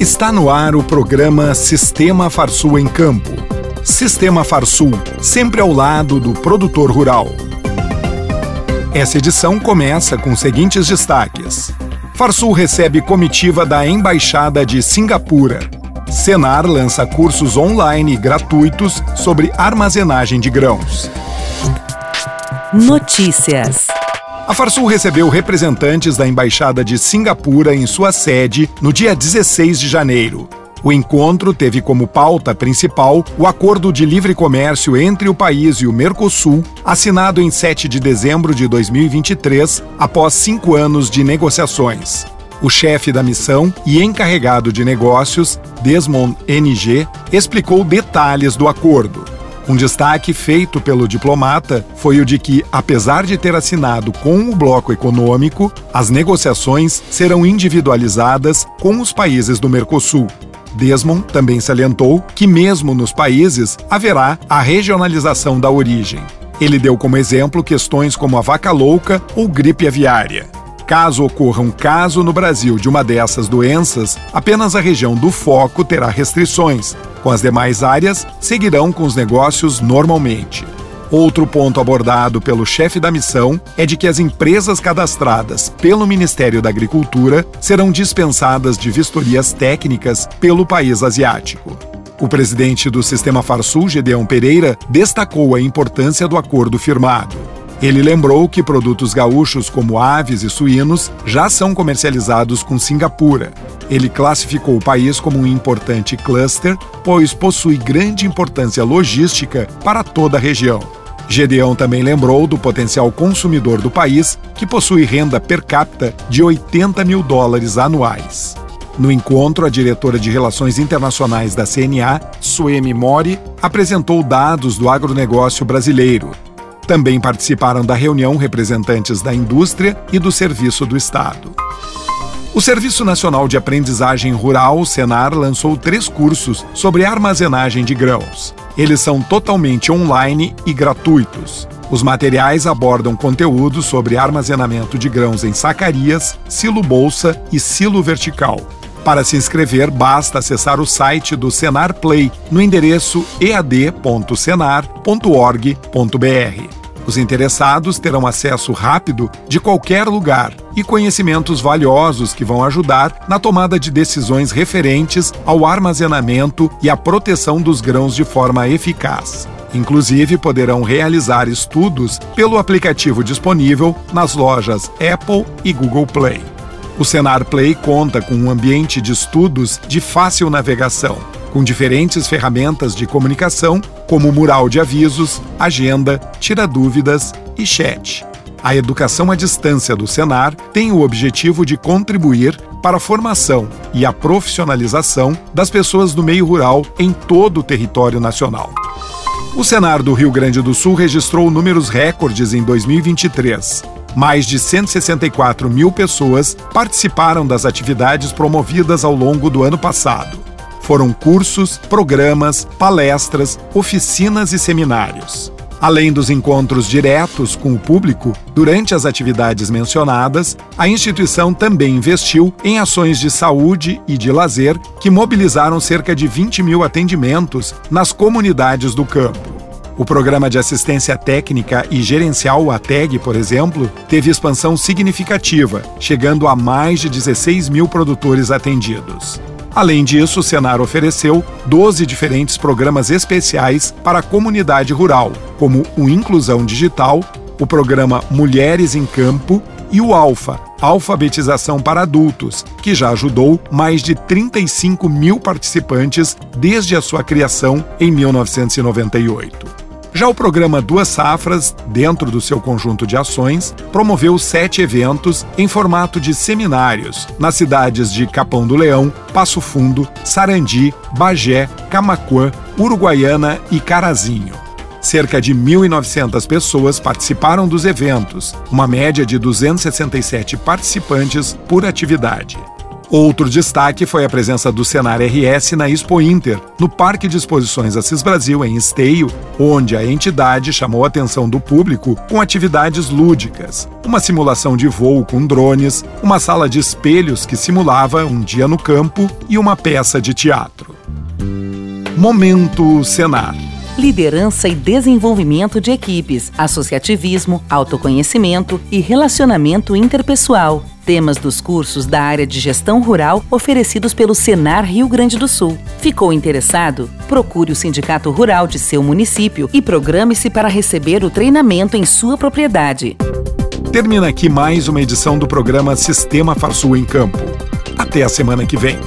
Está no ar o programa Sistema Farsul em Campo. Sistema Farsul, sempre ao lado do produtor rural. Essa edição começa com os seguintes destaques. Farsul recebe comitiva da Embaixada de Singapura. Senar lança cursos online gratuitos sobre armazenagem de grãos. Notícias. A Farsul recebeu representantes da Embaixada de Singapura em sua sede no dia 16 de janeiro. O encontro teve como pauta principal o acordo de livre comércio entre o país e o Mercosul, assinado em 7 de dezembro de 2023, após cinco anos de negociações. O chefe da missão e encarregado de negócios, Desmond NG, explicou detalhes do acordo. Um destaque feito pelo diplomata foi o de que, apesar de ter assinado com o bloco econômico, as negociações serão individualizadas com os países do Mercosul. Desmond também salientou que, mesmo nos países, haverá a regionalização da origem. Ele deu como exemplo questões como a vaca louca ou gripe aviária. Caso ocorra um caso no Brasil de uma dessas doenças, apenas a região do foco terá restrições, com as demais áreas seguirão com os negócios normalmente. Outro ponto abordado pelo chefe da missão é de que as empresas cadastradas pelo Ministério da Agricultura serão dispensadas de vistorias técnicas pelo país asiático. O presidente do Sistema Farsul, Gedeão Pereira, destacou a importância do acordo firmado. Ele lembrou que produtos gaúchos como aves e suínos já são comercializados com Singapura. Ele classificou o país como um importante cluster, pois possui grande importância logística para toda a região. Gedeão também lembrou do potencial consumidor do país, que possui renda per capita de 80 mil dólares anuais. No encontro, a diretora de Relações Internacionais da CNA, Suemi Mori, apresentou dados do agronegócio brasileiro, também participaram da reunião representantes da indústria e do Serviço do Estado. O Serviço Nacional de Aprendizagem Rural, Senar, lançou três cursos sobre armazenagem de grãos. Eles são totalmente online e gratuitos. Os materiais abordam conteúdos sobre armazenamento de grãos em sacarias, silo bolsa e silo vertical. Para se inscrever, basta acessar o site do Senar Play no endereço ead.senar.org.br. Os interessados terão acesso rápido de qualquer lugar e conhecimentos valiosos que vão ajudar na tomada de decisões referentes ao armazenamento e à proteção dos grãos de forma eficaz. Inclusive, poderão realizar estudos pelo aplicativo disponível nas lojas Apple e Google Play. O Senar Play conta com um ambiente de estudos de fácil navegação com diferentes ferramentas de comunicação, como mural de avisos, agenda, tira dúvidas e chat. A educação à distância do Senar tem o objetivo de contribuir para a formação e a profissionalização das pessoas do meio rural em todo o território nacional. O Senar do Rio Grande do Sul registrou números recordes em 2023. Mais de 164 mil pessoas participaram das atividades promovidas ao longo do ano passado. Foram cursos, programas, palestras, oficinas e seminários. Além dos encontros diretos com o público, durante as atividades mencionadas, a instituição também investiu em ações de saúde e de lazer que mobilizaram cerca de 20 mil atendimentos nas comunidades do campo. O programa de assistência técnica e gerencial ATEG, por exemplo, teve expansão significativa, chegando a mais de 16 mil produtores atendidos. Além disso, o Senar ofereceu 12 diferentes programas especiais para a comunidade rural, como o Inclusão Digital, o programa Mulheres em Campo e o Alfa, Alfabetização para Adultos, que já ajudou mais de 35 mil participantes desde a sua criação em 1998. Já o programa Duas Safras, dentro do seu conjunto de ações, promoveu sete eventos em formato de seminários nas cidades de Capão do Leão, Passo Fundo, Sarandi, Bagé, Camacuã, Uruguaiana e Carazinho. Cerca de 1.900 pessoas participaram dos eventos, uma média de 267 participantes por atividade. Outro destaque foi a presença do Senar RS na Expo Inter, no Parque de Exposições Assis Brasil, em Esteio, onde a entidade chamou a atenção do público com atividades lúdicas, uma simulação de voo com drones, uma sala de espelhos que simulava um dia no campo e uma peça de teatro. Momento Senar liderança e desenvolvimento de equipes, associativismo, autoconhecimento e relacionamento interpessoal. Temas dos cursos da área de gestão rural oferecidos pelo Senar Rio Grande do Sul. Ficou interessado? Procure o Sindicato Rural de seu município e programe-se para receber o treinamento em sua propriedade. Termina aqui mais uma edição do programa Sistema Farsul em Campo. Até a semana que vem.